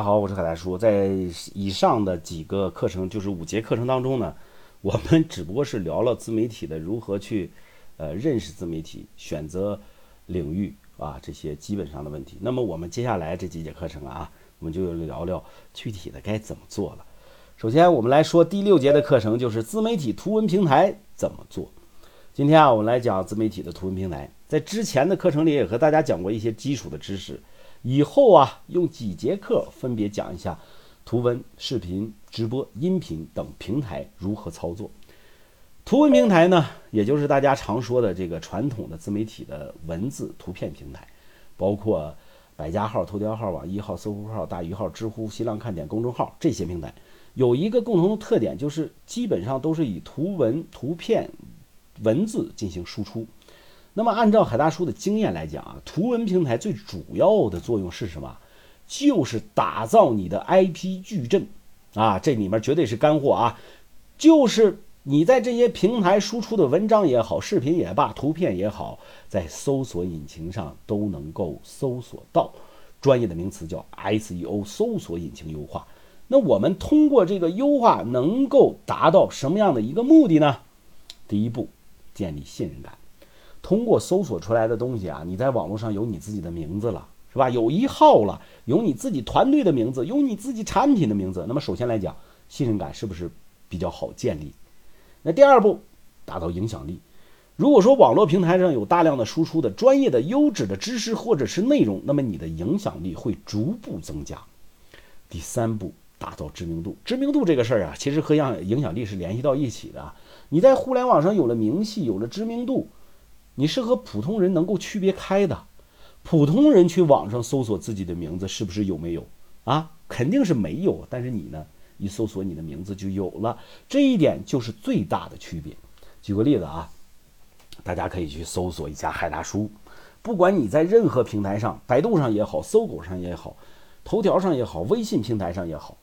大家好，我是海大叔。在以上的几个课程，就是五节课程当中呢，我们只不过是聊了自媒体的如何去，呃，认识自媒体、选择领域啊这些基本上的问题。那么我们接下来这几节课程啊，我们就聊聊具体的该怎么做了。首先，我们来说第六节的课程，就是自媒体图文平台怎么做。今天啊，我们来讲自媒体的图文平台。在之前的课程里也和大家讲过一些基础的知识。以后啊，用几节课分别讲一下图文、视频、直播、音频等平台如何操作。图文平台呢，也就是大家常说的这个传统的自媒体的文字、图片平台，包括百家号、头条号、网易号、搜狐号、大鱼号、知乎、新浪看点公众号这些平台，有一个共同的特点，就是基本上都是以图文、图片、文字进行输出。那么，按照海大叔的经验来讲啊，图文平台最主要的作用是什么？就是打造你的 IP 矩阵啊，这里面绝对是干货啊！就是你在这些平台输出的文章也好，视频也罢，图片也好，在搜索引擎上都能够搜索到。专业的名词叫 SEO，搜索引擎优化。那我们通过这个优化，能够达到什么样的一个目的呢？第一步，建立信任感。通过搜索出来的东西啊，你在网络上有你自己的名字了，是吧？有一号了，有你自己团队的名字，有你自己产品的名字。那么首先来讲，信任感是不是比较好建立？那第二步，打造影响力。如果说网络平台上有大量的输出的专业的优质的知识或者是内容，那么你的影响力会逐步增加。第三步，打造知名度。知名度这个事儿啊，其实和影影响力是联系到一起的。你在互联网上有了名气，有了知名度。你是和普通人能够区别开的，普通人去网上搜索自己的名字，是不是有没有啊？肯定是没有。但是你呢，一搜索你的名字就有了，这一点就是最大的区别。举个例子啊，大家可以去搜索一下海大叔，不管你在任何平台上，百度上也好，搜狗上也好，头条上也好，微信平台上也好，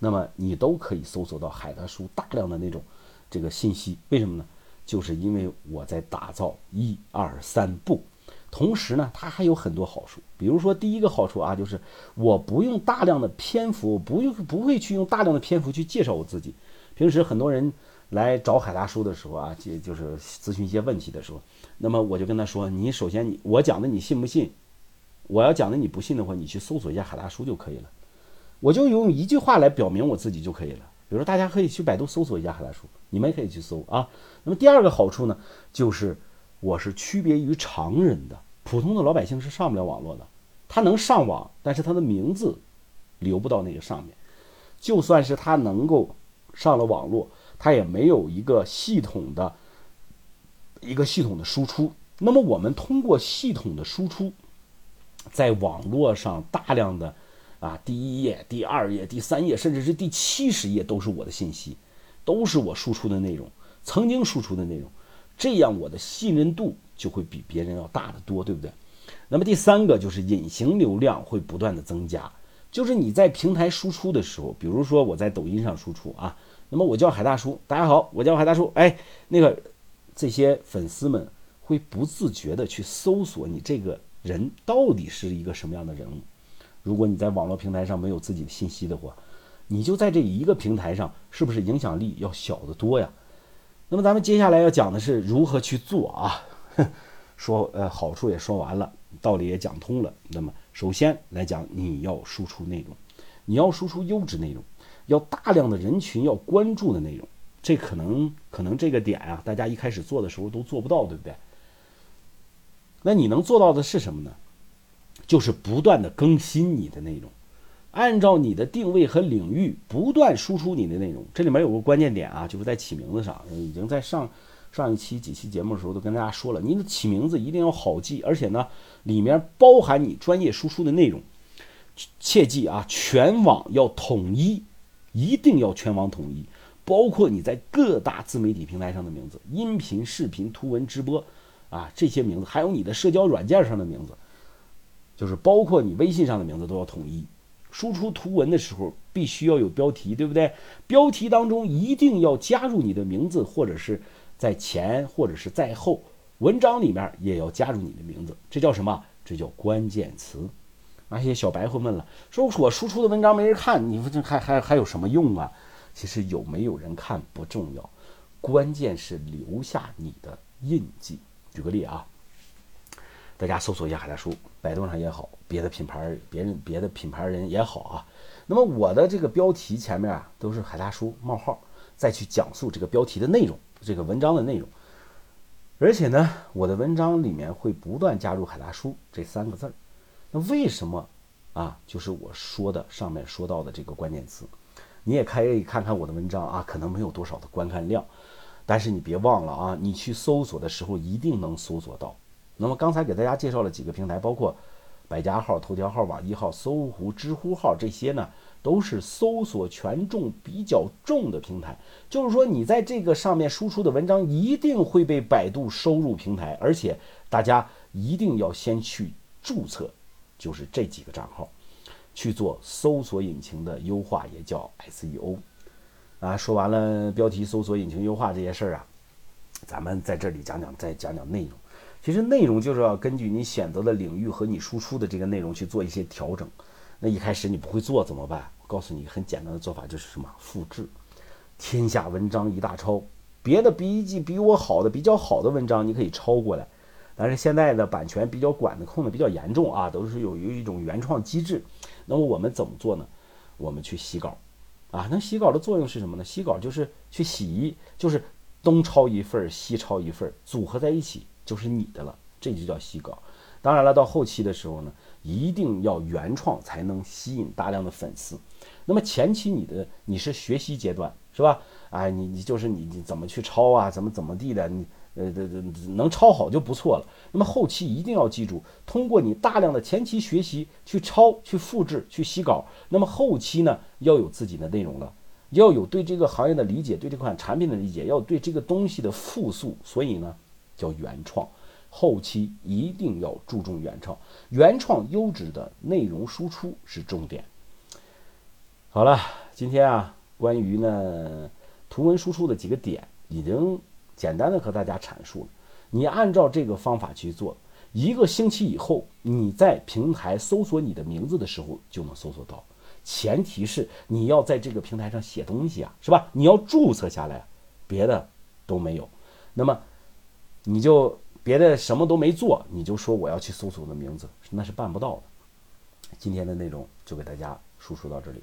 那么你都可以搜索到海大叔大量的那种这个信息。为什么呢？就是因为我在打造一二三步，同时呢，它还有很多好处。比如说，第一个好处啊，就是我不用大量的篇幅，不用不会去用大量的篇幅去介绍我自己。平时很多人来找海大叔的时候啊，就就是咨询一些问题的时候，那么我就跟他说：你首先你我讲的你信不信？我要讲的你不信的话，你去搜索一下海大叔就可以了。我就用一句话来表明我自己就可以了。比如说，大家可以去百度搜索一下海大叔，你们也可以去搜啊。那么第二个好处呢，就是我是区别于常人的，普通的老百姓是上不了网络的。他能上网，但是他的名字留不到那个上面。就算是他能够上了网络，他也没有一个系统的一个系统的输出。那么我们通过系统的输出，在网络上大量的。啊，第一页、第二页、第三页，甚至是第七十页，都是我的信息，都是我输出的内容，曾经输出的内容，这样我的信任度就会比别人要大得多，对不对？那么第三个就是隐形流量会不断的增加，就是你在平台输出的时候，比如说我在抖音上输出啊，那么我叫海大叔，大家好，我叫海大叔，哎，那个这些粉丝们会不自觉的去搜索你这个人到底是一个什么样的人物。如果你在网络平台上没有自己的信息的话，你就在这一个平台上，是不是影响力要小得多呀？那么咱们接下来要讲的是如何去做啊？说呃好处也说完了，道理也讲通了。那么首先来讲，你要输出内容，你要输出优质内容，要大量的人群要关注的内容。这可能可能这个点啊，大家一开始做的时候都做不到，对不对？那你能做到的是什么呢？就是不断的更新你的内容，按照你的定位和领域不断输出你的内容。这里面有个关键点啊，就是在起名字上，已经在上上一期几期节目的时候都跟大家说了，你的起名字一定要好记，而且呢，里面包含你专业输出的内容。切记啊，全网要统一，一定要全网统一，包括你在各大自媒体平台上的名字，音频、视频、图文、直播啊这些名字，还有你的社交软件上的名字。就是包括你微信上的名字都要统一，输出图文的时候必须要有标题，对不对？标题当中一定要加入你的名字，或者是在前或者是在后，文章里面也要加入你的名字，这叫什么？这叫关键词，那些小白会问了，说我输出的文章没人看，你说这还还还有什么用啊？其实有没有人看不重要，关键是留下你的印记。举个例啊，大家搜索一下海大叔，百度上也好，别的品牌别人别的品牌人也好啊。那么我的这个标题前面啊都是海大叔冒号，再去讲述这个标题的内容，这个文章的内容。而且呢，我的文章里面会不断加入“海大叔”这三个字儿。那为什么啊？就是我说的上面说到的这个关键词，你也可以看看我的文章啊，可能没有多少的观看量，但是你别忘了啊，你去搜索的时候一定能搜索到。那么刚才给大家介绍了几个平台，包括百家号、头条号、网易号、搜狐、知乎号这些呢。都是搜索权重比较重的平台，就是说你在这个上面输出的文章一定会被百度收入平台，而且大家一定要先去注册，就是这几个账号去做搜索引擎的优化，也叫 SEO。啊，说完了标题、搜索引擎优化这些事儿啊，咱们在这里讲讲，再讲讲内容。其实内容就是要根据你选择的领域和你输出的这个内容去做一些调整。那一开始你不会做怎么办？告诉你很简单的做法就是什么？复制，天下文章一大抄，别的笔记比我好的比较好的文章你可以抄过来，但是现在的版权比较管的控的比较严重啊，都是有有一种原创机制。那么我们怎么做呢？我们去洗稿，啊，那洗稿的作用是什么呢？洗稿就是去洗，就是东抄一份西抄一份组合在一起就是你的了，这就叫洗稿。当然了，到后期的时候呢。一定要原创才能吸引大量的粉丝。那么前期你的你是学习阶段是吧？哎，你你就是你你怎么去抄啊？怎么怎么地的？你呃呃能抄好就不错了。那么后期一定要记住，通过你大量的前期学习去抄、去复制、去洗稿。那么后期呢，要有自己的内容了，要有对这个行业的理解，对这款产品的理解，要对这个东西的复述。所以呢，叫原创。后期一定要注重原创，原创优质的内容输出是重点。好了，今天啊，关于呢图文输出的几个点，已经简单的和大家阐述了。你按照这个方法去做，一个星期以后，你在平台搜索你的名字的时候就能搜索到。前提是你要在这个平台上写东西啊，是吧？你要注册下来，别的都没有。那么你就。别的什么都没做，你就说我要去搜索我的名字，那是办不到的。今天的内容就给大家输出到这里。